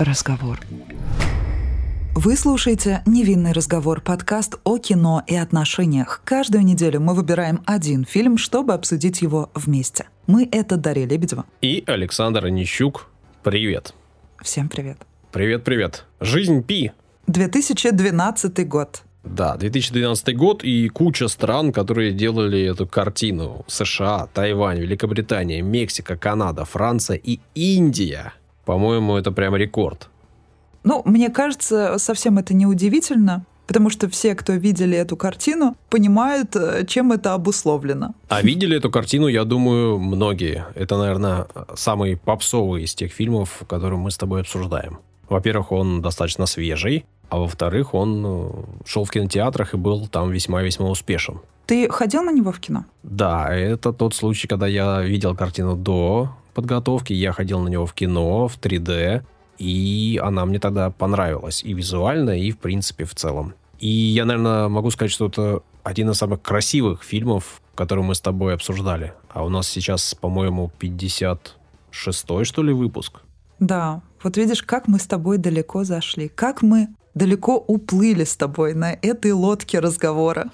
разговор. Вы слушаете «Невинный разговор» — подкаст о кино и отношениях. Каждую неделю мы выбираем один фильм, чтобы обсудить его вместе. Мы — это Дарья Лебедева. И Александр Онищук. Привет. Всем привет. Привет-привет. Жизнь Пи. 2012 год. Да, 2012 год и куча стран, которые делали эту картину. США, Тайвань, Великобритания, Мексика, Канада, Франция и Индия. По-моему, это прям рекорд. Ну, мне кажется, совсем это не удивительно, потому что все, кто видели эту картину, понимают, э, чем это обусловлено. А видели эту картину, я думаю, многие. Это, наверное, самый попсовый из тех фильмов, которые мы с тобой обсуждаем. Во-первых, он достаточно свежий, а во-вторых, он э, шел в кинотеатрах и был там весьма-весьма успешен. Ты ходил на него в кино? Да, это тот случай, когда я видел картину до подготовки, я ходил на него в кино, в 3D, и она мне тогда понравилась и визуально, и в принципе в целом. И я, наверное, могу сказать, что это один из самых красивых фильмов, которые мы с тобой обсуждали. А у нас сейчас, по-моему, 56-й, что ли, выпуск. Да, вот видишь, как мы с тобой далеко зашли, как мы далеко уплыли с тобой на этой лодке разговора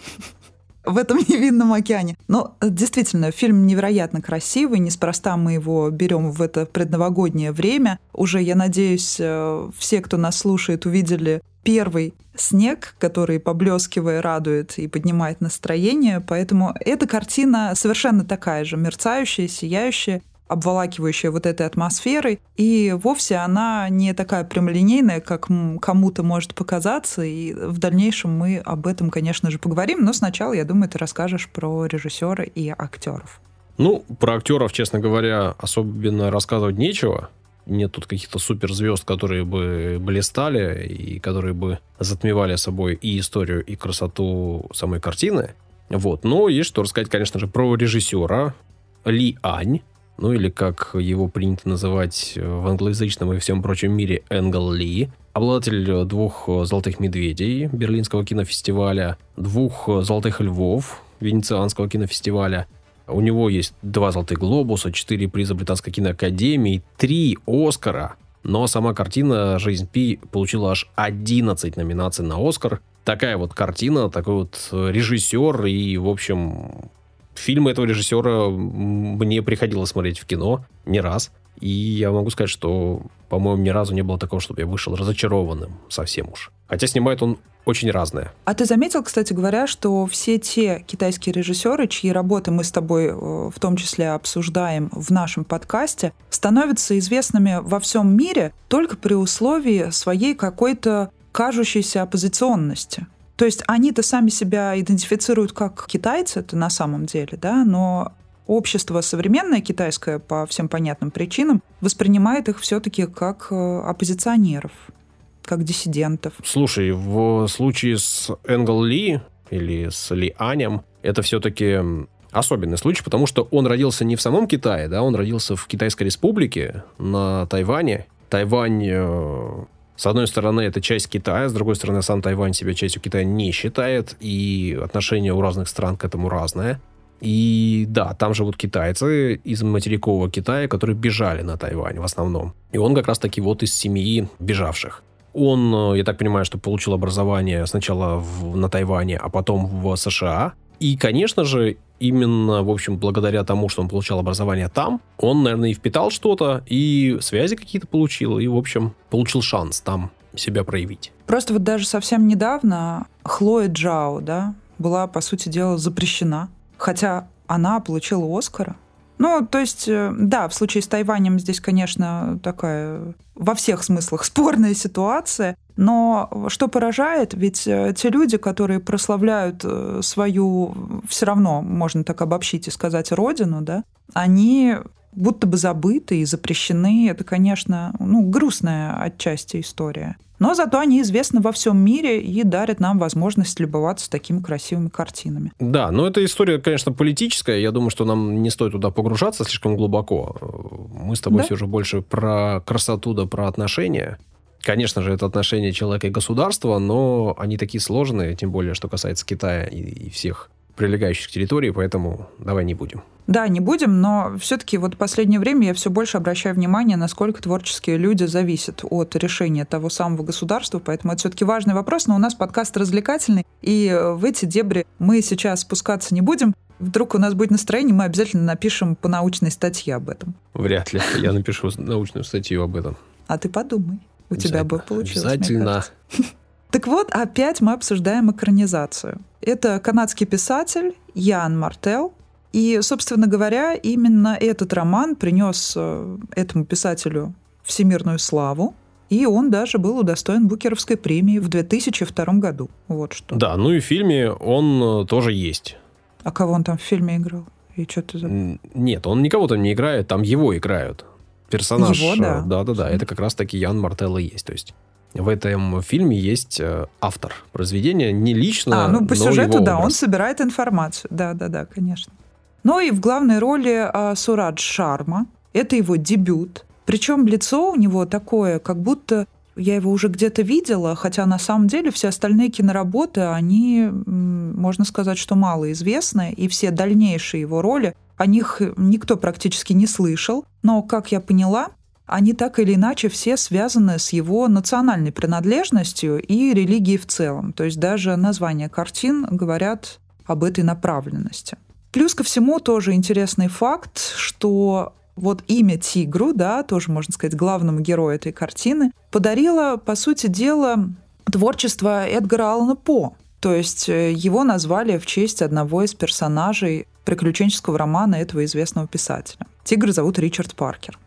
в этом невинном океане. Но э, действительно, фильм невероятно красивый, неспроста мы его берем в это предновогоднее время. Уже, я надеюсь, э, все, кто нас слушает, увидели первый снег, который, поблескивая, радует и поднимает настроение. Поэтому эта картина совершенно такая же, мерцающая, сияющая обволакивающая вот этой атмосферой, и вовсе она не такая прямолинейная, как кому-то может показаться, и в дальнейшем мы об этом, конечно же, поговорим, но сначала, я думаю, ты расскажешь про режиссера и актеров. Ну, про актеров, честно говоря, особенно рассказывать нечего. Нет тут каких-то суперзвезд, которые бы блистали и которые бы затмевали собой и историю, и красоту самой картины. Вот. Но есть что рассказать, конечно же, про режиссера Ли Ань, ну или как его принято называть в англоязычном и всем прочем мире Энгл Ли, обладатель двух «Золотых медведей» Берлинского кинофестиваля, двух «Золотых львов» Венецианского кинофестиваля. У него есть два «Золотых глобуса», четыре приза Британской киноакадемии, три «Оскара». Но сама картина «Жизнь Пи» получила аж 11 номинаций на «Оскар». Такая вот картина, такой вот режиссер и, в общем, Фильмы этого режиссера мне приходилось смотреть в кино не раз. И я могу сказать, что, по-моему, ни разу не было такого, чтобы я вышел разочарованным совсем уж. Хотя снимает он очень разное. А ты заметил, кстати говоря, что все те китайские режиссеры, чьи работы мы с тобой э, в том числе обсуждаем в нашем подкасте, становятся известными во всем мире только при условии своей какой-то кажущейся оппозиционности. То есть они-то сами себя идентифицируют как китайцы, это на самом деле, да, но общество современное китайское по всем понятным причинам воспринимает их все-таки как э, оппозиционеров, как диссидентов. Слушай, в случае с Энгл Ли или с Ли Анем, это все-таки особенный случай, потому что он родился не в самом Китае, да, он родился в Китайской республике на Тайване. Тайвань э, с одной стороны, это часть Китая, с другой стороны, сам Тайвань себя частью Китая не считает, и отношения у разных стран к этому разное. И да, там живут китайцы из материкового Китая, которые бежали на Тайвань в основном. И он как раз таки вот из семьи бежавших. Он, я так понимаю, что получил образование сначала в, на Тайване, а потом в США. И, конечно же, именно, в общем, благодаря тому, что он получал образование там, он, наверное, и впитал что-то, и связи какие-то получил, и, в общем, получил шанс там себя проявить. Просто вот даже совсем недавно Хлоя Джао, да, была, по сути дела, запрещена. Хотя она получила Оскара. Ну, то есть, э, да, в случае с Тайванем здесь, конечно, такая во всех смыслах спорная ситуация. Но что поражает, ведь э, те люди, которые прославляют э, свою, все равно можно так обобщить и сказать, родину, да, они будто бы забыты и запрещены. Это, конечно, ну, грустная отчасти история. Но зато они известны во всем мире и дарят нам возможность любоваться такими красивыми картинами. Да, но эта история, конечно, политическая. Я думаю, что нам не стоит туда погружаться слишком глубоко. Мы с тобой да? все же больше про красоту да про отношения. Конечно же, это отношения человека и государства, но они такие сложные, тем более, что касается Китая и, и всех прилегающих территорий, поэтому давай не будем. Да, не будем, но все-таки вот в последнее время я все больше обращаю внимание, насколько творческие люди зависят от решения того самого государства, поэтому это все-таки важный вопрос, но у нас подкаст развлекательный, и в эти дебри мы сейчас спускаться не будем. Вдруг у нас будет настроение, мы обязательно напишем по научной статье об этом. Вряд ли. Я напишу научную статью об этом. А ты подумай. У тебя бы получилось. Обязательно. Так вот, опять мы обсуждаем экранизацию. Это канадский писатель Ян Мартел, и, собственно говоря, именно этот роман принес э, этому писателю всемирную славу, и он даже был удостоен Букеровской премии в 2002 году. Вот что. Да, ну и в фильме он э, тоже есть. А кого он там в фильме играл? И что ты за... Нет, он никого там не играет, там его играют. Персонаж. Его, да. Да-да-да, это как раз-таки Ян Мартелло есть. То есть в этом фильме есть э, автор произведения, не лично, А, ну по сюжету, да, образ. он собирает информацию. Да-да-да, конечно. Ну и в главной роли а, Сурадж Шарма. Это его дебют. Причем лицо у него такое, как будто я его уже где-то видела, хотя на самом деле все остальные киноработы, они, можно сказать, что малоизвестны, и все дальнейшие его роли, о них никто практически не слышал. Но, как я поняла, они так или иначе все связаны с его национальной принадлежностью и религией в целом. То есть даже названия картин говорят об этой направленности. Плюс ко всему тоже интересный факт, что вот имя Тигру, да, тоже можно сказать главному герою этой картины, подарило, по сути дела, творчество Эдгара Аллана По. То есть э, его назвали в честь одного из персонажей приключенческого романа этого известного писателя. Тигр зовут Ричард Паркер.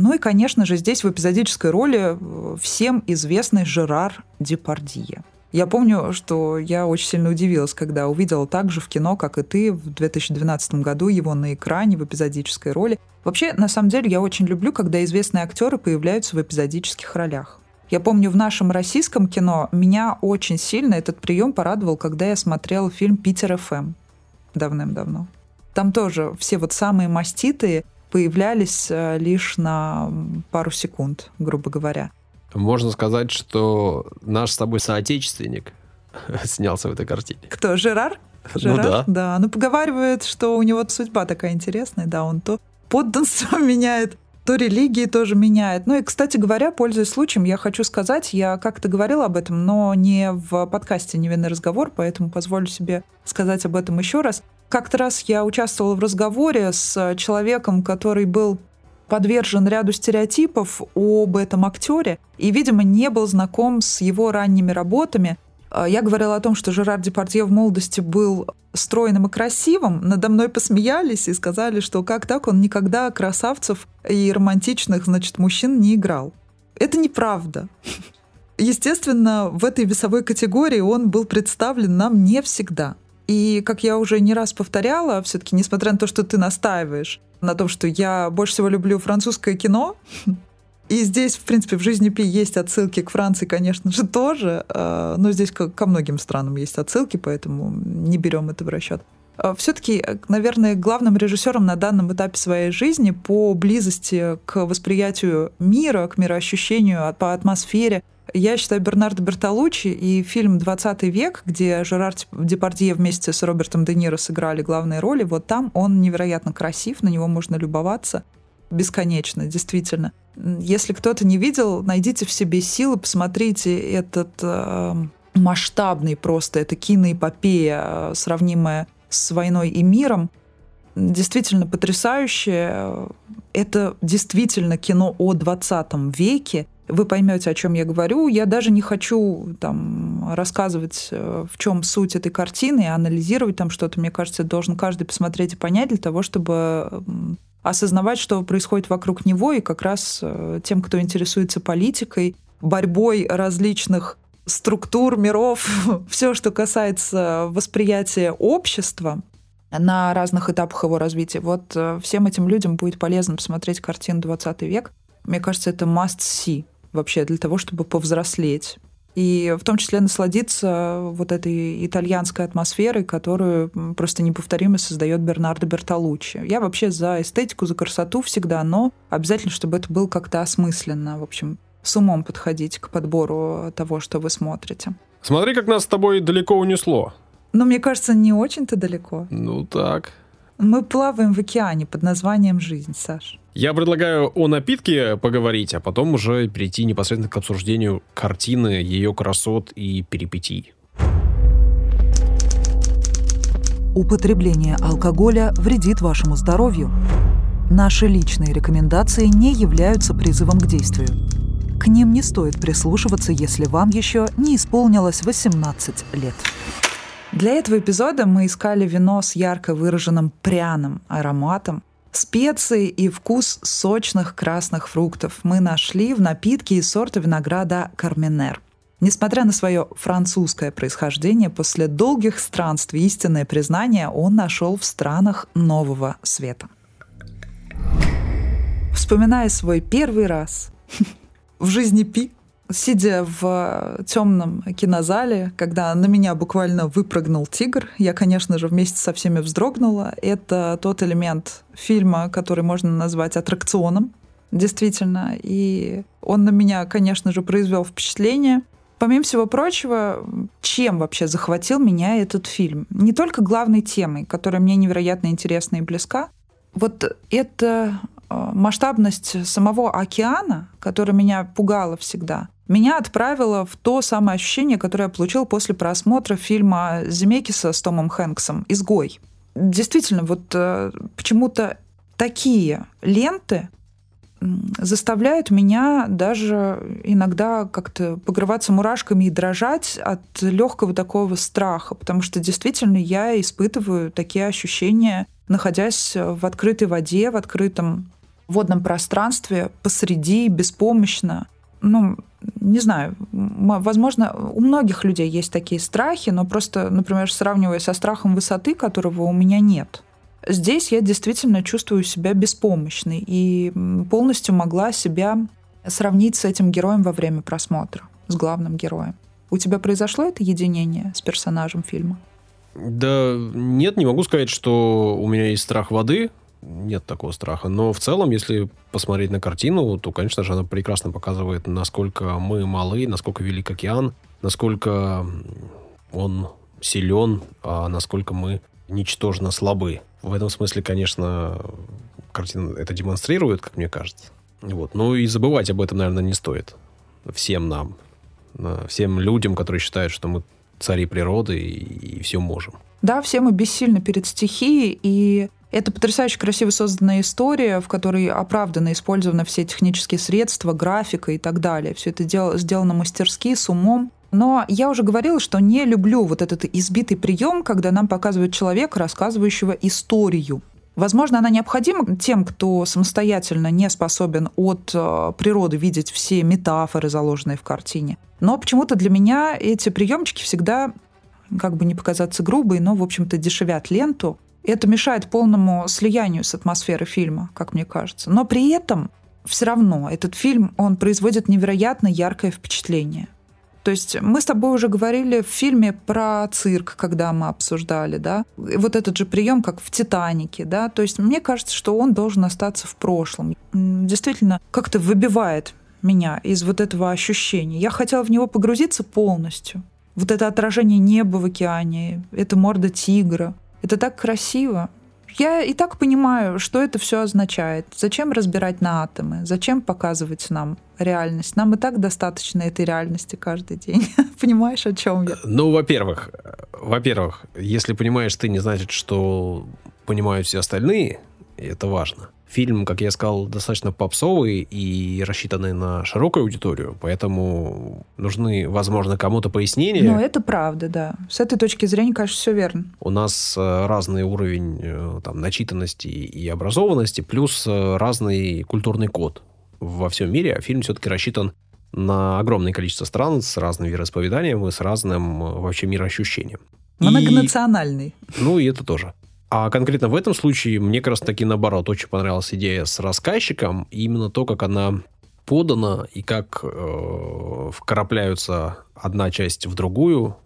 Ну и, конечно же, здесь в эпизодической роли э, всем известный Жерар Депардье. Я помню, что я очень сильно удивилась, когда увидела так же в кино, как и ты, в 2012 году его на экране в эпизодической роли. Вообще, на самом деле, я очень люблю, когда известные актеры появляются в эпизодических ролях. Я помню, в нашем российском кино меня очень сильно этот прием порадовал, когда я смотрела фильм «Питер ФМ» давным-давно. Там тоже все вот самые маститые появлялись э, лишь на пару секунд, грубо говоря. Можно сказать, что наш с тобой соотечественник снялся в этой картине. Кто, Жерар? Ну Жерар? да. Да, ну поговаривает, что у него судьба такая интересная, да, он то подданство меняет, то религии тоже меняет. Ну и, кстати говоря, пользуясь случаем, я хочу сказать, я как-то говорила об этом, но не в подкасте «Невинный разговор», поэтому позволю себе сказать об этом еще раз. Как-то раз я участвовала в разговоре с человеком, который был подвержен ряду стереотипов об этом актере и, видимо, не был знаком с его ранними работами. А, Я говорила о том, что Жерар Депардье в молодости был стройным и красивым. Надо мной посмеялись и сказали, что как так он никогда красавцев и романтичных, значит, мужчин не играл. Это неправда. Естественно, в этой весовой категории он был представлен нам не всегда. И, как я уже не раз повторяла, все-таки, несмотря на то, что ты настаиваешь на том, что я больше всего люблю французское кино, и здесь, в принципе, в жизни Пи есть отсылки к Франции, конечно же, тоже, э, но здесь ко, многим странам есть отсылки, поэтому не берем это в расчет. Все-таки, наверное, главным режиссером на данном этапе своей жизни по близости к восприятию мира, к мироощущению, а, по атмосфере, я считаю Бернардо Бертолуччи и фильм «20 век», где Жерар Депардье вместе с Робертом Де Ниро сыграли главные роли, вот там он невероятно красив, на него можно любоваться бесконечно, действительно. Если кто-то не видел, найдите в себе силы, посмотрите этот э, масштабный просто, это киноэпопея, э, сравнимая с «Войной и миром», действительно потрясающее. Это действительно кино о 20 веке, вы поймете, о чем я говорю. Я даже не хочу там рассказывать, э, в чем суть этой картины, анализировать там что-то. Мне кажется, должен каждый посмотреть и понять для того, чтобы осознавать, что происходит вокруг него, и как раз э, тем, кто интересуется политикой, борьбой различных структур, миров, все, что касается восприятия общества на разных этапах его развития. Вот э, всем этим людям будет полезно посмотреть картину «20 век». Мне кажется, это must see вообще для того, чтобы повзрослеть. И в том числе насладиться вот этой итальянской атмосферой, которую просто неповторимо создает Бернардо Бертолуччи. Я вообще за эстетику, за красоту всегда, но обязательно, чтобы это было как-то осмысленно, в общем, с умом подходить к подбору того, что вы смотрите. Смотри, как нас с тобой далеко унесло. Но мне кажется, не очень-то далеко. Ну так. Мы плаваем в океане под названием «Жизнь», Саш. Я предлагаю о напитке поговорить, а потом уже перейти непосредственно к обсуждению картины, ее красот и перипетий. Употребление алкоголя вредит вашему здоровью. Наши личные рекомендации не являются призывом к действию. К ним не стоит прислушиваться, если вам еще не исполнилось 18 лет. Для этого эпизода мы искали вино с ярко выраженным пряным ароматом, специи и вкус сочных красных фруктов мы нашли в напитке из сорта винограда Карменер. Несмотря на свое французское происхождение, после долгих странствий истинное признание он нашел в странах Нового Света. Вспоминая свой первый раз в жизни Пи, сидя в темном кинозале, когда на меня буквально выпрыгнул тигр, я, конечно же, вместе со всеми вздрогнула. Это тот элемент фильма, который можно назвать аттракционом, действительно. И он на меня, конечно же, произвел впечатление. Помимо всего прочего, чем вообще захватил меня этот фильм? Не только главной темой, которая мне невероятно интересна и близка. Вот это масштабность самого океана, которая меня пугала всегда, меня отправило в то самое ощущение, которое я получил после просмотра фильма Земекиса с Томом Хэнксом «Изгой». Действительно, вот э, почему-то такие ленты заставляют меня даже иногда как-то покрываться мурашками и дрожать от легкого такого страха, потому что действительно я испытываю такие ощущения, находясь в открытой воде, в открытом водном пространстве, посреди, беспомощно. Ну, не знаю, возможно, у многих людей есть такие страхи, но просто, например, сравнивая со страхом высоты, которого у меня нет, здесь я действительно чувствую себя беспомощной и полностью могла себя сравнить с этим героем во время просмотра, с главным героем. У тебя произошло это единение с персонажем фильма? Да нет, не могу сказать, что у меня есть страх воды нет такого страха. Но в целом, если посмотреть на картину, то, конечно же, она прекрасно показывает, насколько мы малы, насколько велик океан, насколько он силен, а насколько мы ничтожно слабы. В этом смысле, конечно, картина это демонстрирует, как мне кажется. Вот. Ну и забывать об этом, наверное, не стоит. Всем нам. Всем людям, которые считают, что мы цари природы и, и все можем. Да, все мы бессильны перед стихией, и это потрясающе красиво созданная история, в которой оправданно использованы все технические средства, графика и так далее. Все это дел- сделано мастерски, с умом. Но я уже говорила, что не люблю вот этот избитый прием, когда нам показывают человека, рассказывающего историю. Возможно, она необходима тем, кто самостоятельно не способен от э, природы видеть все метафоры, заложенные в картине. Но почему-то для меня эти приемчики всегда, как бы не показаться грубой, но, в общем-то, дешевят ленту. Это мешает полному слиянию с атмосферой фильма, как мне кажется. Но при этом все равно этот фильм, он производит невероятно яркое впечатление. То есть мы с тобой уже говорили в фильме про цирк, когда мы обсуждали, да, вот этот же прием, как в «Титанике», да, то есть мне кажется, что он должен остаться в прошлом. Действительно, как-то выбивает меня из вот этого ощущения. Я хотела в него погрузиться полностью. Вот это отражение неба в океане, это морда тигра, это так красиво. Я и так понимаю, что это все означает. Зачем разбирать на атомы? Зачем показывать нам реальность? Нам и так достаточно этой реальности каждый день. Понимаешь, о чем я? Ну, во-первых, во-первых, если понимаешь ты, не значит, что понимают все остальные. И это важно фильм, как я сказал, достаточно попсовый и рассчитанный на широкую аудиторию, поэтому нужны, возможно, кому-то пояснения. Ну, это правда, да. С этой точки зрения, конечно, все верно. У нас э, разный уровень э, там, начитанности и образованности, плюс э, разный культурный код во всем мире. А фильм все-таки рассчитан на огромное количество стран с разным вероисповеданием и с разным вообще мироощущением. Многонациональный. И, ну, и это тоже. А конкретно в этом случае мне как раз таки наоборот очень понравилась идея с рассказчиком. Именно то, как она подана и как э, вкрапляются одна часть в другую.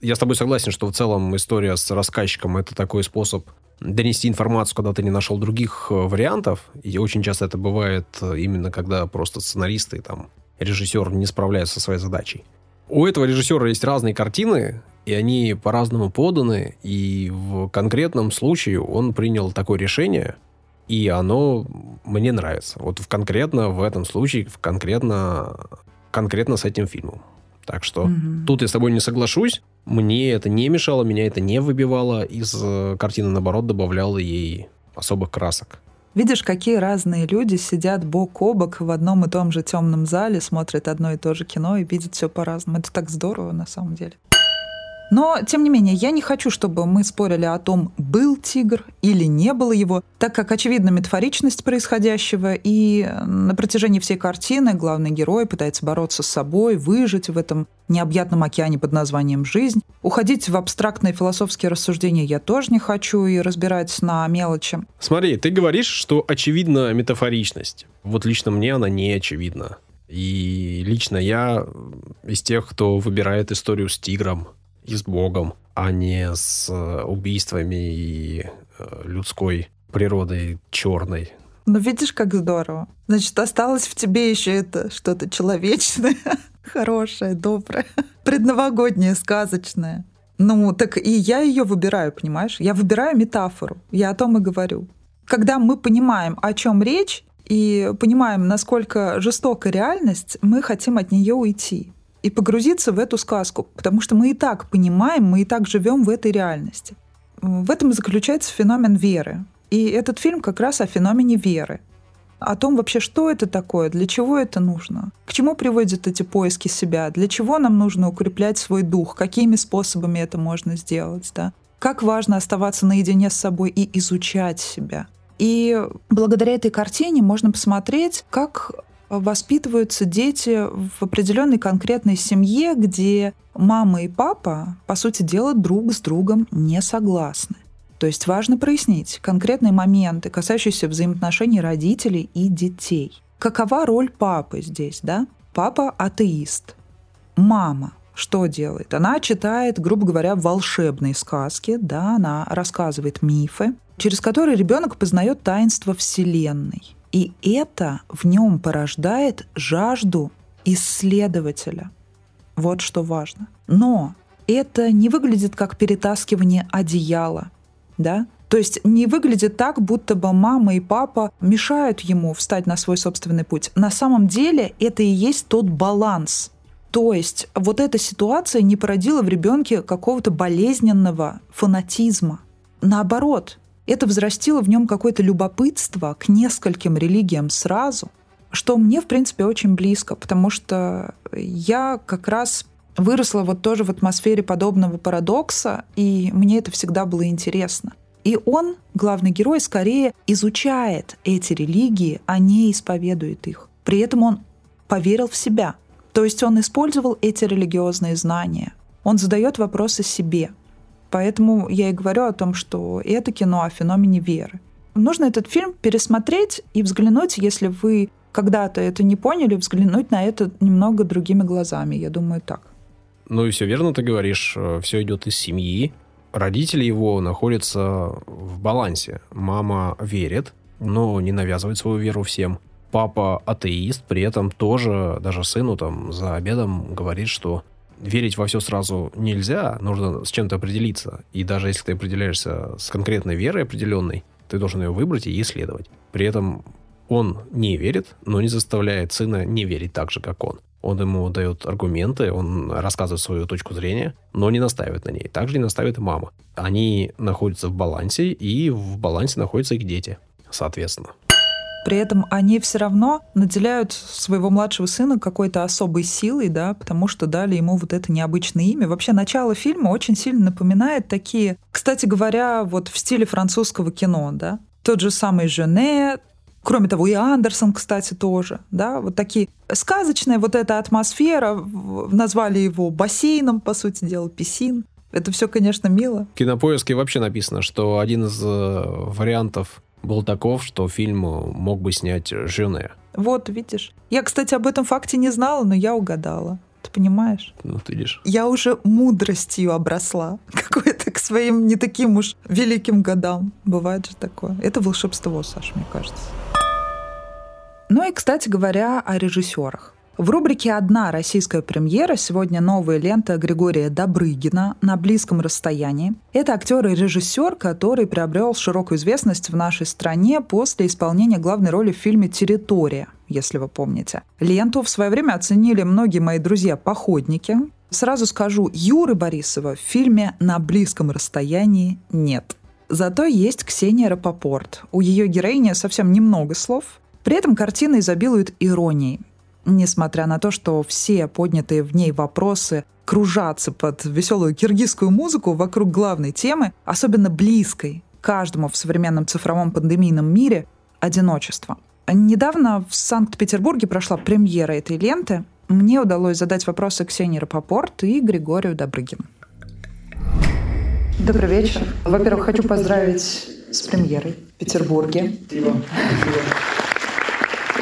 Я с тобой согласен, что в целом история с рассказчиком это такой способ донести информацию, когда ты не нашел других э, вариантов. И очень часто это бывает э, именно когда просто сценаристы, там, режиссер не справляются со своей задачей. У этого режиссера есть разные картины, и они по-разному поданы, и в конкретном случае он принял такое решение, и оно мне нравится. Вот в конкретно в этом случае, в конкретно, конкретно с этим фильмом. Так что mm-hmm. тут я с тобой не соглашусь. Мне это не мешало, меня это не выбивало из э, картины, наоборот, добавляло ей особых красок. Видишь, какие разные люди сидят бок о бок в одном и том же темном зале, смотрят одно и то же кино и видят все по-разному. Это так здорово на самом деле. Но, тем не менее, я не хочу, чтобы мы спорили о том, был тигр или не было его, так как очевидна метафоричность происходящего, и на протяжении всей картины главный герой пытается бороться с собой, выжить в этом необъятном океане под названием «жизнь». Уходить в абстрактные философские рассуждения я тоже не хочу и разбирать на мелочи. Смотри, ты говоришь, что очевидна метафоричность. Вот лично мне она не очевидна. И лично я из тех, кто выбирает историю с тигром, и с Богом, а не с э, убийствами и э, людской природой черной. Ну, видишь, как здорово. Значит, осталось в тебе еще это что-то человечное, хорошее, доброе, предновогоднее, сказочное. Ну, так и я ее выбираю, понимаешь? Я выбираю метафору. Я о том и говорю. Когда мы понимаем, о чем речь, и понимаем, насколько жестока реальность, мы хотим от нее уйти и погрузиться в эту сказку, потому что мы и так понимаем, мы и так живем в этой реальности. В этом заключается феномен веры. И этот фильм как раз о феномене веры. О том вообще, что это такое, для чего это нужно, к чему приводят эти поиски себя, для чего нам нужно укреплять свой дух, какими способами это можно сделать, да? Как важно оставаться наедине с собой и изучать себя. И благодаря этой картине можно посмотреть, как воспитываются дети в определенной конкретной семье, где мама и папа, по сути дела, друг с другом не согласны. То есть важно прояснить конкретные моменты, касающиеся взаимоотношений родителей и детей. Какова роль папы здесь, да? Папа атеист. Мама что делает? Она читает, грубо говоря, волшебные сказки, да, она рассказывает мифы, через которые ребенок познает таинство Вселенной. И это в нем порождает жажду исследователя. Вот что важно. Но это не выглядит как перетаскивание одеяла, да? То есть не выглядит так, будто бы мама и папа мешают ему встать на свой собственный путь. На самом деле это и есть тот баланс. То есть вот эта ситуация не породила в ребенке какого-то болезненного фанатизма. Наоборот, это взрастило в нем какое-то любопытство к нескольким религиям сразу, что мне, в принципе, очень близко, потому что я как раз выросла вот тоже в атмосфере подобного парадокса, и мне это всегда было интересно. И он, главный герой, скорее изучает эти религии, а не исповедует их. При этом он поверил в себя. То есть он использовал эти религиозные знания. Он задает вопросы себе. Поэтому я и говорю о том, что это кино о феномене веры. Нужно этот фильм пересмотреть и взглянуть, если вы когда-то это не поняли, взглянуть на это немного другими глазами. Я думаю, так. Ну и все верно ты говоришь. Э, все идет из семьи. Родители его находятся в балансе. Мама верит, но не навязывает свою веру всем. Папа атеист, при этом тоже даже сыну там за обедом говорит, что верить во все сразу нельзя, нужно с чем-то определиться. И даже если ты определяешься с конкретной верой определенной, ты должен ее выбрать и исследовать. При этом он не верит, но не заставляет сына не верить так же, как он. Он ему дает аргументы, он рассказывает свою точку зрения, но не настаивает на ней. Также не настаивает и мама. Они находятся в балансе, и в балансе находятся их дети, соответственно. При этом они все равно наделяют своего младшего сына какой-то особой силой, да, потому что дали ему вот это необычное имя. Вообще начало фильма очень сильно напоминает такие, кстати говоря, вот в стиле французского кино, да. Тот же самый Жене, Кроме того, и Андерсон, кстати, тоже. Да? Вот такие сказочная вот эта атмосфера. Назвали его бассейном, по сути дела, писин. Это все, конечно, мило. В кинопоиске вообще написано, что один из э, вариантов был таков, что фильм мог бы снять Жене. Вот, видишь. Я, кстати, об этом факте не знала, но я угадала. Ты понимаешь? Ну, ты видишь. Я уже мудростью обросла. Какой-то к своим не таким уж великим годам. Бывает же такое. Это волшебство, Саша, мне кажется. Ну и, кстати говоря, о режиссерах. В рубрике «Одна российская премьера» сегодня новая лента Григория Добрыгина «На близком расстоянии». Это актер и режиссер, который приобрел широкую известность в нашей стране после исполнения главной роли в фильме «Территория», если вы помните. Ленту в свое время оценили многие мои друзья-походники. Сразу скажу, Юры Борисова в фильме «На близком расстоянии» нет. Зато есть Ксения Рапопорт. У ее героини совсем немного слов. При этом картина изобилует иронией. Несмотря на то, что все поднятые в ней вопросы кружатся под веселую киргизскую музыку вокруг главной темы, особенно близкой каждому в современном цифровом пандемийном мире – одиночество. Недавно в Санкт-Петербурге прошла премьера этой ленты. Мне удалось задать вопросы Ксении Рапопорт и Григорию Добрыгину. Добрый вечер. Во-первых, хочу поздравить с премьерой в Петербурге. Спасибо.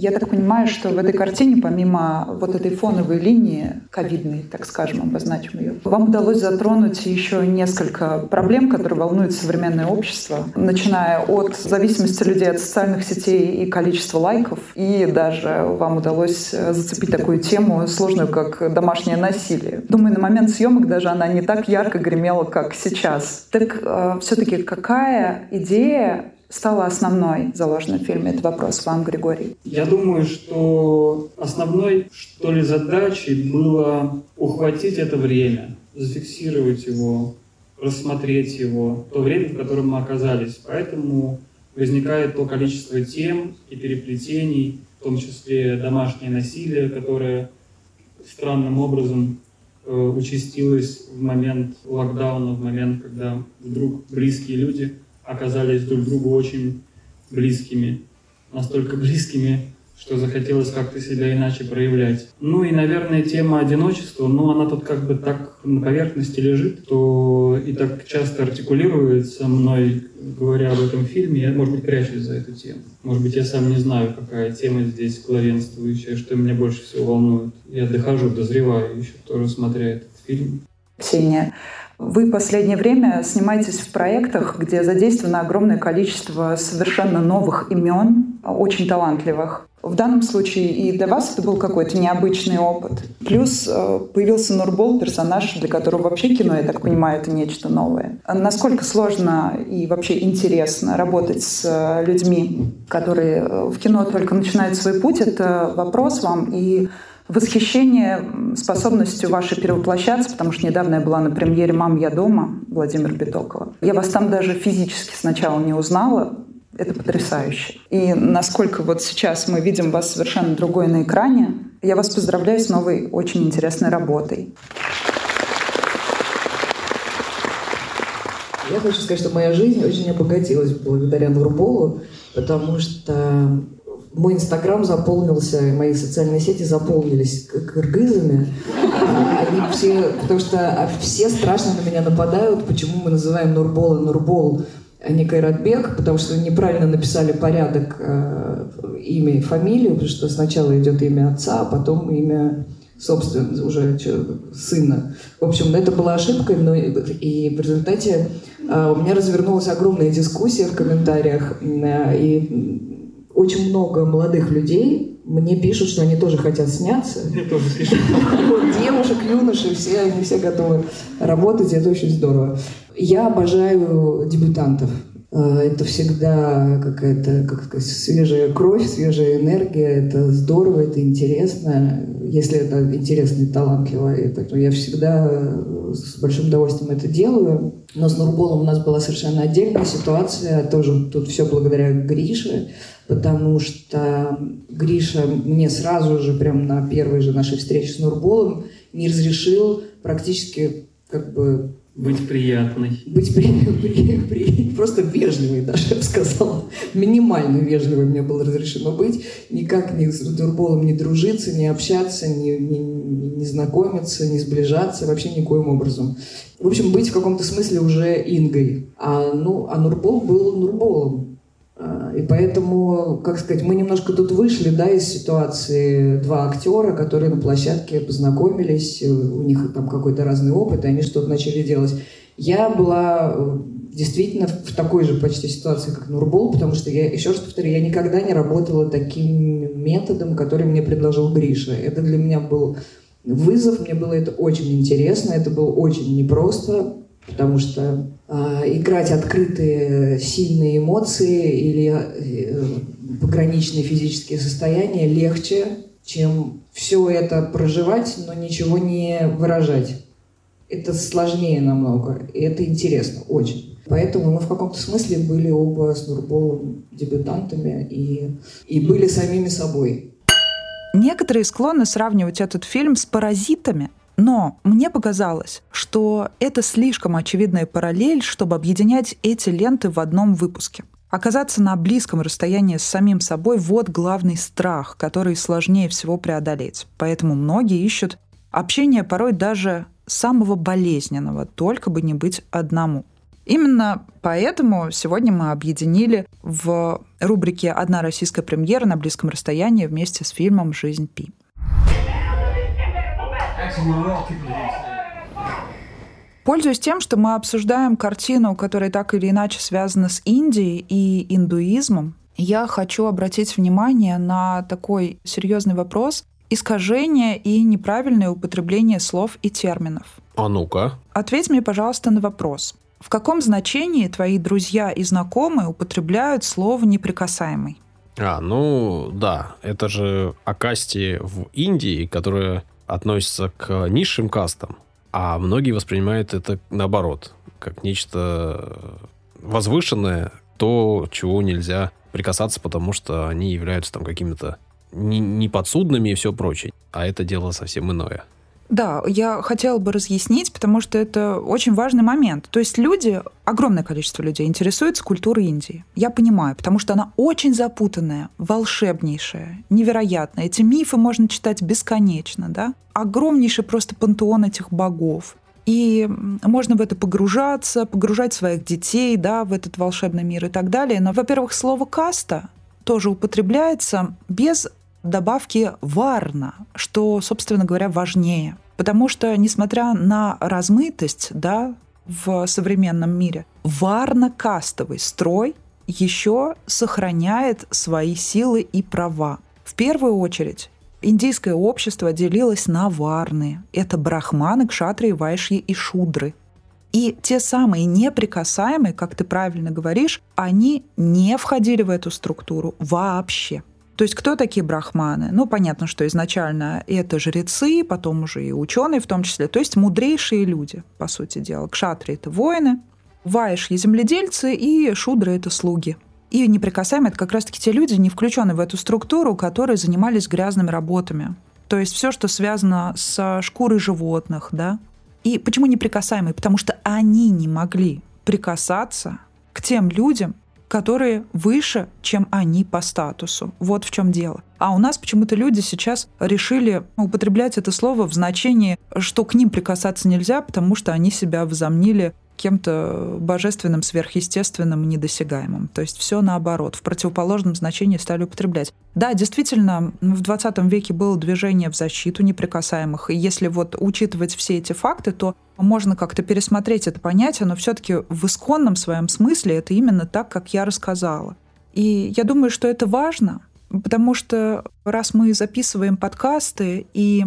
Я так понимаю, что в этой картине, помимо вот этой фоновой линии, ковидной, так скажем, обозначим ее, вам удалось затронуть еще несколько проблем, которые волнуют современное общество, начиная от зависимости людей от социальных сетей и количества лайков, и даже вам удалось зацепить такую тему сложную, как домашнее насилие. Думаю, на момент съемок даже она не так ярко гремела, как сейчас. Так э, все-таки какая идея стала основной заложенной в фильме? Это вопрос вам, Григорий. Я думаю, что основной, что ли, задачей было ухватить это время, зафиксировать его, рассмотреть его, то время, в котором мы оказались. Поэтому возникает то количество тем и переплетений, в том числе домашнее насилие, которое странным образом э, участилось в момент локдауна, в момент, когда вдруг близкие люди оказались друг другу очень близкими, настолько близкими, что захотелось как-то себя иначе проявлять. Ну и, наверное, тема одиночества, ну она тут как бы так на поверхности лежит, то и так часто артикулируется мной, говоря об этом фильме, я, может быть, прячусь за эту тему. Может быть, я сам не знаю, какая тема здесь главенствующая, что меня больше всего волнует. Я дохожу, дозреваю еще тоже, смотря этот фильм. Ксения, вы последнее время снимаетесь в проектах, где задействовано огромное количество совершенно новых имен, очень талантливых. В данном случае и для вас это был какой-то необычный опыт. Плюс э, появился Нурбол, персонаж, для которого вообще кино, я так понимаю, это нечто новое. Насколько сложно и вообще интересно работать с э, людьми, которые э, в кино только начинают свой путь, это вопрос вам. И восхищение способностью вашей перевоплощаться, потому что недавно я была на премьере «Мам, я дома» Владимира Битокова. Я вас там даже физически сначала не узнала, это потрясающе. И насколько вот сейчас мы видим вас совершенно другой на экране, я вас поздравляю с новой очень интересной работой. Я хочу сказать, что моя жизнь очень обогатилась благодаря Нурболу, потому что мой инстаграм заполнился, мои социальные сети заполнились кыргызами. Они все, потому что все страшно на меня нападают, почему мы называем Нурбола Нурбол, а не Кайратбек, потому что неправильно написали порядок э, имя и фамилию, потому что сначала идет имя отца, а потом имя собственно, уже сына. В общем, это была ошибка, но и в результате э, у меня развернулась огромная дискуссия в комментариях, э, и очень много молодых людей мне пишут, что они тоже хотят сняться. Мне тоже пишут. Девушек, юношей, все, они все готовы работать, и это очень здорово. Я обожаю дебютантов. Э, это всегда какая-то как сказать, свежая кровь, свежая энергия. Это здорово, это интересно. Если это интересно и талантливо. Поэтому я всегда с большим удовольствием это делаю. Но с Нурболом у нас была совершенно отдельная ситуация. Тоже тут все благодаря Грише потому что Гриша мне сразу же, прям на первой же нашей встрече с Нурболом, не разрешил практически как бы быть приятной. Быть при, при, при, просто вежливой даже, я бы сказала. Минимально вежливой мне было разрешено быть. Никак ни с Дурболом не дружиться, не общаться, не, не, не знакомиться, не сближаться, вообще никоим образом. В общем, быть в каком-то смысле уже Ингой. А, ну, а Нурбол был Нурболом. А, и поэтому, как сказать, мы немножко тут вышли да, из ситуации два актера, которые на площадке познакомились, у них там какой-то разный опыт, и они что-то начали делать. Я была действительно в такой же почти ситуации, как Нурбол, потому что я, еще раз повторю, я никогда не работала таким методом, который мне предложил Гриша. Это для меня был вызов, мне было это очень интересно, это было очень непросто, потому что э, играть открытые сильные эмоции или э, пограничные физические состояния легче, чем все это проживать, но ничего не выражать. Это сложнее намного, и это интересно очень. Поэтому мы в каком-то смысле были оба с Нурболом дебютантами и, и были самими собой. Некоторые склонны сравнивать этот фильм с «Паразитами», но мне показалось, что это слишком очевидная параллель, чтобы объединять эти ленты в одном выпуске. Оказаться на близком расстоянии с самим собой – вот главный страх, который сложнее всего преодолеть. Поэтому многие ищут общение порой даже самого болезненного, только бы не быть одному. Именно поэтому сегодня мы объединили в рубрике «Одна российская премьера на близком расстоянии» вместе с фильмом «Жизнь Пи». Пользуясь тем, что мы обсуждаем картину, которая так или иначе связана с Индией и индуизмом, я хочу обратить внимание на такой серьезный вопрос искажение и неправильное употребление слов и терминов. А ну-ка. Ответь мне, пожалуйста, на вопрос. В каком значении твои друзья и знакомые употребляют слово «неприкасаемый»? А, ну да, это же о касте в Индии, которая относится к низшим кастам, а многие воспринимают это наоборот, как нечто возвышенное, то, чего нельзя прикасаться, потому что они являются там какими-то не подсудными и все прочее. А это дело совсем иное. Да, я хотела бы разъяснить, потому что это очень важный момент. То есть люди, огромное количество людей интересуются культурой Индии. Я понимаю, потому что она очень запутанная, волшебнейшая, невероятная. Эти мифы можно читать бесконечно, да? Огромнейший просто пантеон этих богов. И можно в это погружаться, погружать своих детей да, в этот волшебный мир и так далее. Но, во-первых, слово «каста» тоже употребляется без добавки «варна», что, собственно говоря, важнее. Потому что, несмотря на размытость да, в современном мире, варно-кастовый строй еще сохраняет свои силы и права. В первую очередь, индийское общество делилось на варны. Это брахманы, кшатрии, вайшьи и шудры. И те самые неприкасаемые, как ты правильно говоришь, они не входили в эту структуру вообще. То есть кто такие брахманы? Ну, понятно, что изначально это жрецы, потом уже и ученые в том числе, то есть мудрейшие люди, по сути дела. Кшатры — это воины, вайшьи — земледельцы, и шудры — это слуги. И неприкасаемые — это как раз-таки те люди, не включенные в эту структуру, которые занимались грязными работами. То есть все, что связано с шкурой животных, да. И почему неприкасаемые? Потому что они не могли прикасаться к тем людям, которые выше, чем они по статусу. Вот в чем дело. А у нас почему-то люди сейчас решили употреблять это слово в значении, что к ним прикасаться нельзя, потому что они себя возомнили кем-то божественным, сверхъестественным, недосягаемым. То есть все наоборот, в противоположном значении стали употреблять. Да, действительно, в 20 веке было движение в защиту неприкасаемых. И если вот учитывать все эти факты, то можно как-то пересмотреть это понятие, но все-таки в исконном своем смысле это именно так, как я рассказала. И я думаю, что это важно, потому что раз мы записываем подкасты и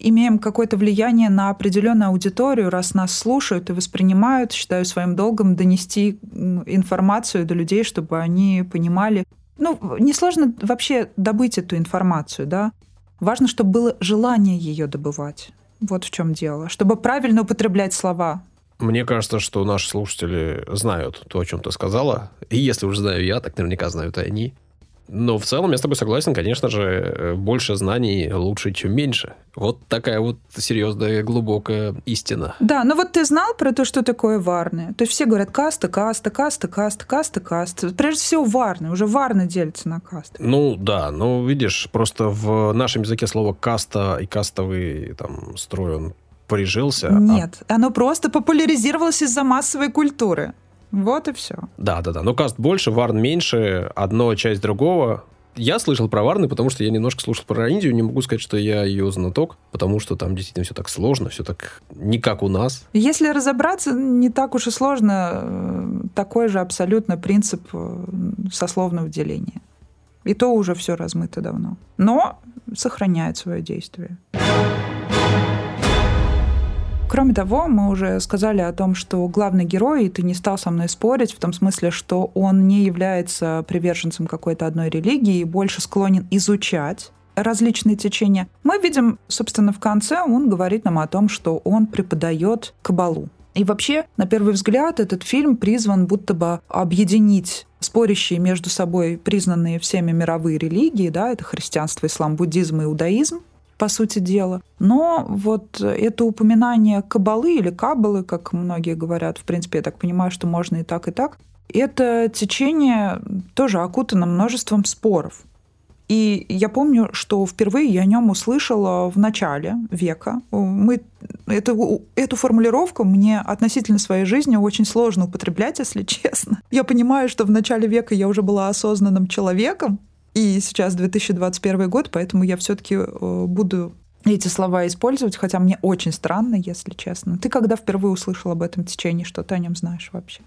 имеем какое-то влияние на определенную аудиторию, раз нас слушают и воспринимают, считаю своим долгом донести информацию до людей, чтобы они понимали. Ну, несложно вообще добыть эту информацию, да. Важно, чтобы было желание ее добывать. Вот в чем дело. Чтобы правильно употреблять слова. Мне кажется, что наши слушатели знают то, о чем ты сказала. И если уже знаю я, так наверняка знают и они. Но в целом я с тобой согласен, конечно же, э, больше знаний лучше, чем меньше. Вот такая вот серьезная, глубокая истина. Да, но вот ты знал про то, что такое варны? То есть все говорят каста, каста, каста, каста, каста, каста. Прежде всего варны, уже варны делятся на касты. Ну да, ну видишь, просто в нашем языке слово каста и кастовый там строй, он прижился. А Нет, а... оно просто популяризировалось из-за массовой культуры. Вот и все. Да, да, да. Но каст больше, варн меньше, одно часть другого. я слышал про Варны, потому что я немножко слушал про Индию. Не могу сказать, что я ее знаток, потому что там действительно все так сложно, все так не как у нас. Если разобраться, не так уж и сложно. Э, такой же абсолютно принцип э, сословного деления. И то уже все размыто давно. Но сохраняет свое действие. Кроме того, мы уже сказали о том, что главный герой, и ты не стал со мной спорить, в том смысле, что он не является приверженцем какой-то одной религии и больше склонен изучать различные течения. Мы видим, собственно, в конце он говорит нам о том, что он преподает кабалу. И вообще, на первый взгляд, этот фильм призван будто бы объединить спорящие между собой признанные всеми мировые религии, да, это христианство, ислам, буддизм и иудаизм, по сути дела. Но вот это упоминание кабалы или кабалы, как многие говорят, в принципе, я так понимаю, что можно и так, и так, это течение тоже окутано множеством споров. И я помню, что впервые я о нем услышала в начале века. Мы, эту, эту формулировку мне относительно своей жизни очень сложно употреблять, если честно. Я понимаю, что в начале века я уже была осознанным человеком, и сейчас 2021 год, поэтому я все-таки э, буду эти слова использовать, хотя мне очень странно, если честно. Ты когда впервые услышал об этом течении, что ты о нем знаешь вообще?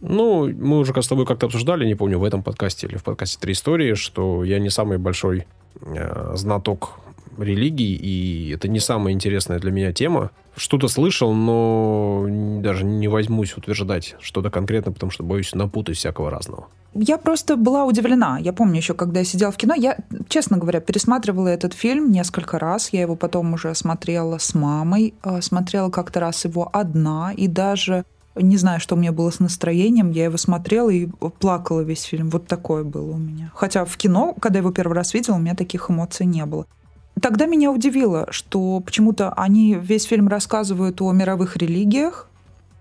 Ну, мы уже с тобой как-то обсуждали, не помню, в этом подкасте или в подкасте «Три истории», что я не самый большой э, знаток религий, и это не самая интересная для меня тема. Что-то слышал, но даже не возьмусь утверждать что-то конкретно, потому что боюсь напутать всякого разного. Я просто была удивлена. Я помню еще, когда я сидела в кино, я, честно говоря, пересматривала этот фильм несколько раз. Я его потом уже смотрела с мамой, э, смотрела как-то раз его одна, и даже не знаю, что у меня было с настроением, я его смотрела и плакала весь фильм. Вот такое было у меня. Хотя в кино, когда я его первый раз видела, у меня таких эмоций не было. Тогда меня удивило, что почему-то они весь фильм рассказывают о мировых религиях,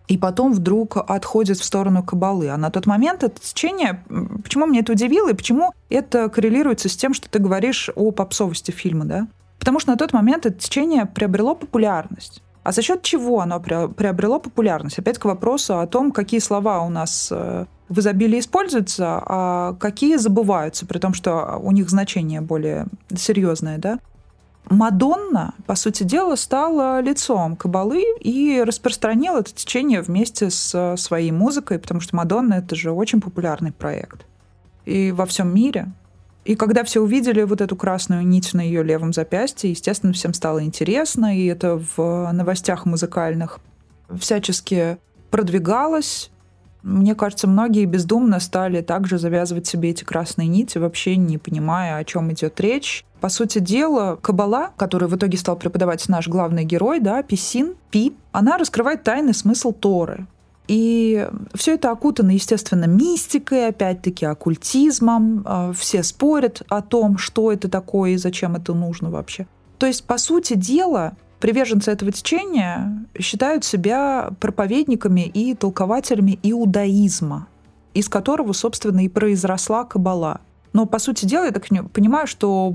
и потом вдруг отходят в сторону кабалы. А на тот момент это течение, почему меня это удивило, и почему это коррелируется с тем, что ты говоришь о попсовости фильма, да? Потому что на тот момент это течение приобрело популярность. А за счет чего оно приобрело популярность? Опять к вопросу о том, какие слова у нас э, в изобилии используются, а какие забываются, при том, что у них значение более серьезное, да? Мадонна, по сути дела, стала лицом кабалы и распространила это течение вместе с своей музыкой, потому что Мадонна — это же очень популярный проект. И во всем мире. И когда все увидели вот эту красную нить на ее левом запястье, естественно, всем стало интересно, и это в новостях музыкальных всячески продвигалось. Мне кажется, многие бездумно стали также завязывать себе эти красные нити, вообще не понимая, о чем идет речь. По сути дела, Кабала, который в итоге стал преподавать наш главный герой, да, Писин, Пи, она раскрывает тайный смысл Торы. И все это окутано, естественно, мистикой, опять-таки, оккультизмом. А, все спорят о том, что это такое и зачем это нужно вообще. То есть, по сути дела, приверженцы этого течения считают себя проповедниками и толкователями иудаизма, из которого, собственно, и произросла Кабала. Но, по сути дела, я так понимаю, что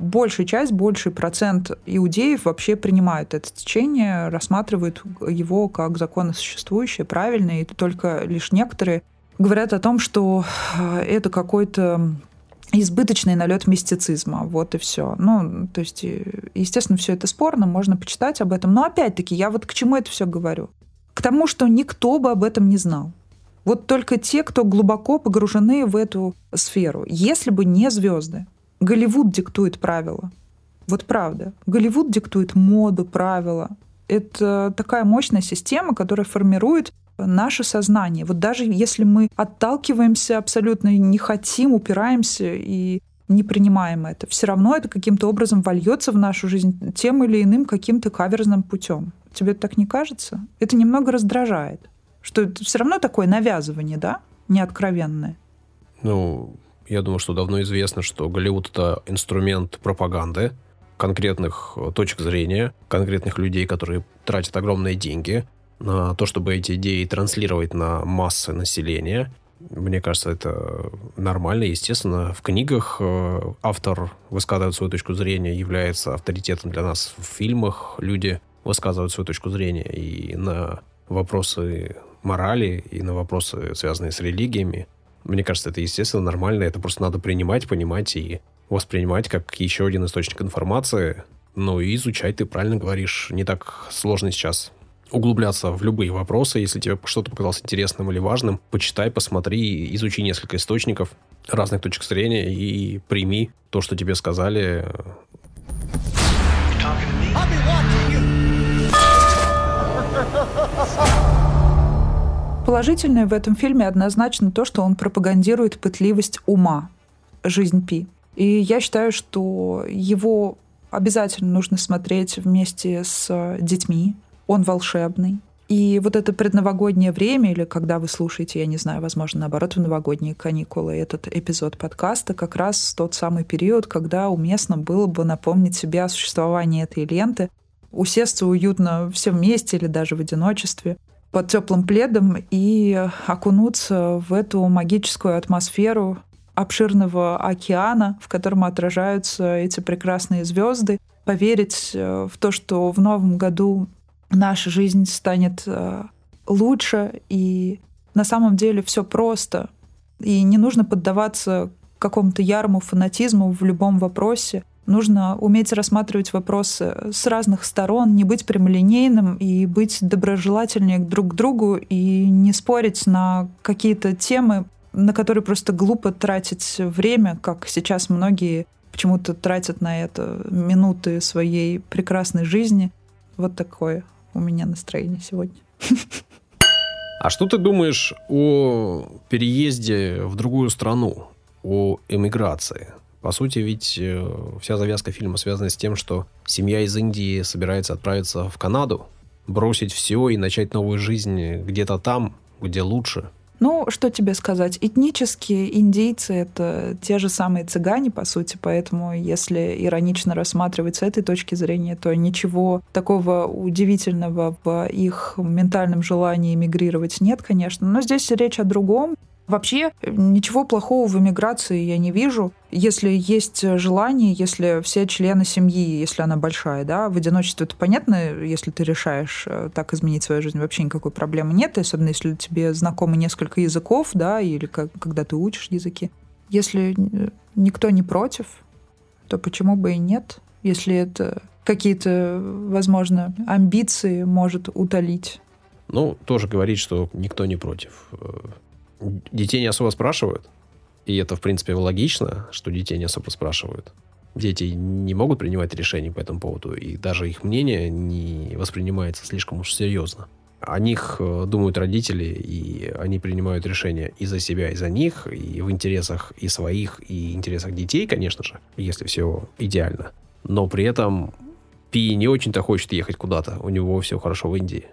большая часть, больший процент иудеев вообще принимают это течение, рассматривают его как законосуществующее, правильное, и только лишь некоторые говорят о том, что э, это какой-то избыточный налет мистицизма. Вот и все. Ну, то есть, естественно, все это спорно, можно почитать об этом. Но опять-таки, я вот к чему это все говорю? К тому, что никто бы об этом не знал. Вот только те, кто глубоко погружены в эту сферу. Если бы не звезды, Голливуд диктует правила. Вот правда. Голливуд диктует моду, правила. Это такая мощная система, которая формирует наше сознание. Вот даже если мы отталкиваемся абсолютно, не хотим, упираемся и не принимаем это, все равно это каким-то образом вольется в нашу жизнь тем или иным каким-то каверзным путем. Тебе так не кажется? Это немного раздражает. Что это все равно такое навязывание, да? Неоткровенное. Ну, я думаю, что давно известно, что Голливуд — это инструмент пропаганды конкретных точек зрения, конкретных людей, которые тратят огромные деньги на то, чтобы эти идеи транслировать на массы населения. Мне кажется, это нормально, естественно. В книгах э, автор высказывает свою точку зрения, является авторитетом для нас в фильмах. Люди высказывают свою точку зрения и на вопросы морали и на вопросы, связанные с религиями, Мне кажется, это естественно, нормально. Это просто надо принимать, понимать и воспринимать как еще один источник информации. Ну и изучать, ты правильно говоришь, не так сложно сейчас углубляться в любые вопросы. Если тебе что-то показалось интересным или важным, почитай, посмотри, изучи несколько источников разных точек зрения и прими то, что тебе сказали. Положительное в этом фильме однозначно то, что он пропагандирует пытливость ума, жизнь Пи. И я считаю, что его обязательно нужно смотреть вместе с детьми. Он волшебный. И вот это предновогоднее время, или когда вы слушаете, я не знаю, возможно, наоборот, в новогодние каникулы, этот эпизод подкаста, как раз тот самый период, когда уместно было бы напомнить себе о существовании этой ленты, усесться уютно все вместе или даже в одиночестве под теплым пледом и окунуться в эту магическую атмосферу обширного океана, в котором отражаются эти прекрасные звезды, поверить э, в то, что в новом году наша жизнь станет э, лучше, и на самом деле все просто, и не нужно поддаваться какому-то ярому фанатизму в любом вопросе. Нужно уметь рассматривать вопросы с разных сторон, не быть прямолинейным и быть доброжелательнее друг к другу и не спорить на какие-то темы, на которые просто глупо тратить время, как сейчас многие почему-то тратят на это минуты своей прекрасной жизни. Вот такое у меня настроение сегодня. А что ты думаешь о переезде в другую страну, о эмиграции? По сути, ведь э, вся завязка фильма связана с тем, что семья из Индии собирается отправиться в Канаду, бросить все и начать новую жизнь где-то там, где лучше – ну, что тебе сказать? Этнические индейцы — это те же самые цыгане, по сути, поэтому если иронично рассматривать с этой точки зрения, то ничего такого удивительного в их ментальном желании эмигрировать нет, конечно. Но здесь речь о другом. Вообще ничего плохого в эмиграции я не вижу. Если есть желание, если все члены семьи, если она большая, да, в одиночестве это понятно, если ты решаешь э, так изменить свою жизнь, вообще никакой проблемы нет, особенно если тебе знакомы несколько языков, да, или как, когда ты учишь языки. Если э, никто не против, то почему бы и нет, если это какие-то, возможно, амбиции может утолить. Ну, тоже говорить, что никто не против детей не особо спрашивают. И это, в принципе, логично, что детей не особо спрашивают. Дети не могут принимать решения по этому поводу, и даже их мнение не воспринимается слишком уж серьезно. О них э, думают родители, и они принимают решения и за себя, и за них, и в интересах и своих, и интересах детей, конечно же, если все идеально. Но при этом Пи не очень-то хочет ехать куда-то, у него все хорошо в Индии.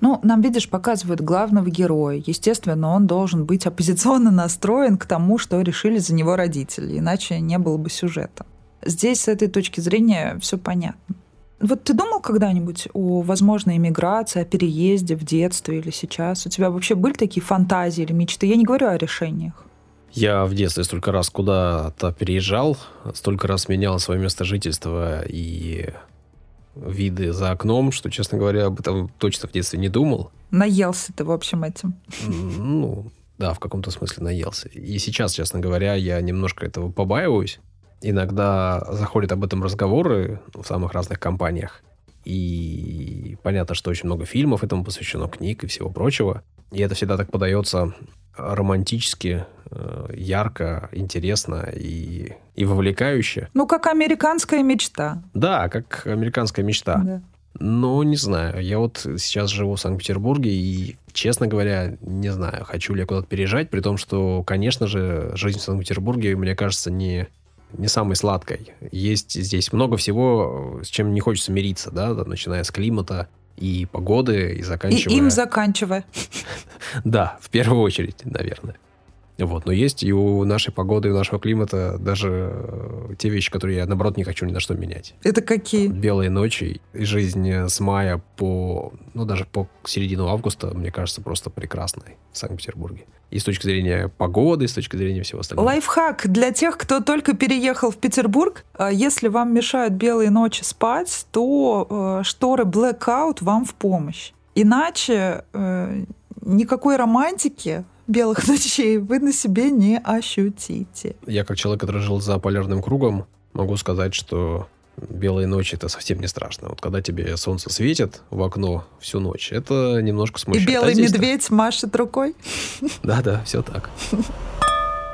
Ну, нам, видишь, показывают главного героя. Естественно, он должен быть оппозиционно настроен к тому, что решили за него родители, иначе не было бы сюжета. Здесь с этой точки зрения все понятно. Вот ты думал когда-нибудь о возможной эмиграции, о переезде в детстве или сейчас? У тебя вообще были такие фантазии или мечты? Я не говорю о решениях. Я в детстве столько раз куда-то переезжал, столько раз менял свое место жительства и виды за окном, что, честно говоря, об этом точно в детстве не думал. Наелся ты, в общем, этим. Ну, да, в каком-то смысле наелся. И сейчас, честно говоря, я немножко этого побаиваюсь. Иногда заходят об этом разговоры в самых разных компаниях. И понятно, что очень много фильмов этому посвящено, книг и всего прочего. И это всегда так подается романтически, э, ярко, интересно и, и вовлекающе. Ну, как американская мечта. Да, как американская мечта. Да. Ну, не знаю. Я вот сейчас живу в Санкт-Петербурге и, честно говоря, не знаю, хочу ли я куда-то переезжать, при том, что, конечно же, жизнь в Санкт-Петербурге, мне кажется, не, не самой сладкой. Есть здесь много всего, с чем не хочется мириться, да, начиная с климата, и погоды, и заканчивая... И им заканчивая. Да, в первую очередь, наверное. Вот, но есть и у нашей погоды, и у нашего климата даже э, те вещи, которые я, наоборот, не хочу ни на что менять. Это какие? Белые ночи и жизнь с мая по, ну, даже по середину августа, мне кажется, просто прекрасной в Санкт-Петербурге. И с точки зрения погоды, и с точки зрения всего остального. Лайфхак для тех, кто только переехал в Петербург. А если вам мешают белые ночи спать, то э, шторы blackout вам в помощь. Иначе э, никакой романтики белых ночей вы на себе не ощутите. Я, как человек, который жил за полярным кругом, могу сказать, что белые ночи это совсем не страшно. Вот когда тебе солнце светит в окно всю ночь, это немножко смущает. И белый а медведь машет рукой. Да-да, все так.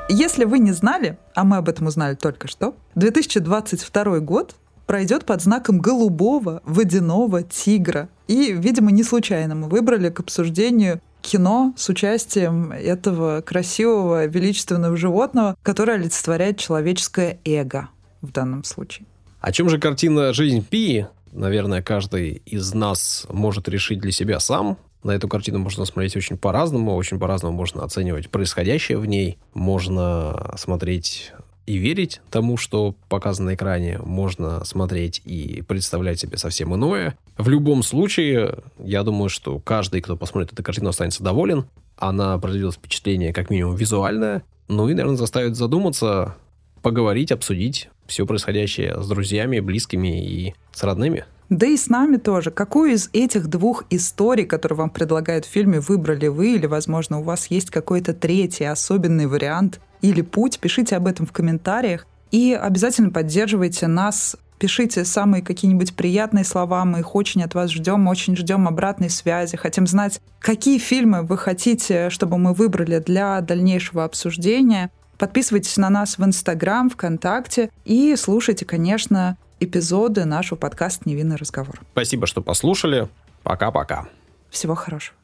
Если вы не знали, а мы об этом узнали только что, 2022 год пройдет под знаком голубого водяного тигра. И, видимо, не случайно мы выбрали к обсуждению кино с участием этого красивого, величественного животного, которое олицетворяет человеческое эго в данном случае. О чем же картина «Жизнь Пи»? Наверное, каждый из нас может решить для себя сам. На эту картину можно смотреть очень по-разному, очень по-разному можно оценивать происходящее в ней. Можно смотреть и верить тому, что показано на экране, можно смотреть и представлять себе совсем иное. В любом случае, я думаю, что каждый, кто посмотрит эту картину, останется доволен. Она произведет впечатление как минимум визуальное, ну и, наверное, заставит задуматься, поговорить, обсудить все происходящее с друзьями, близкими и с родными. Да и с нами тоже. Какую из этих двух историй, которые вам предлагают в фильме, выбрали вы, или, возможно, у вас есть какой-то третий особенный вариант или путь, пишите об этом в комментариях. И обязательно поддерживайте нас пишите самые какие-нибудь приятные слова, мы их очень от вас ждем, очень ждем обратной связи, хотим знать, какие фильмы вы хотите, чтобы мы выбрали для дальнейшего обсуждения. Подписывайтесь на нас в Инстаграм, ВКонтакте и слушайте, конечно, эпизоды нашего подкаста «Невинный разговор». Спасибо, что послушали. Пока-пока. Всего хорошего.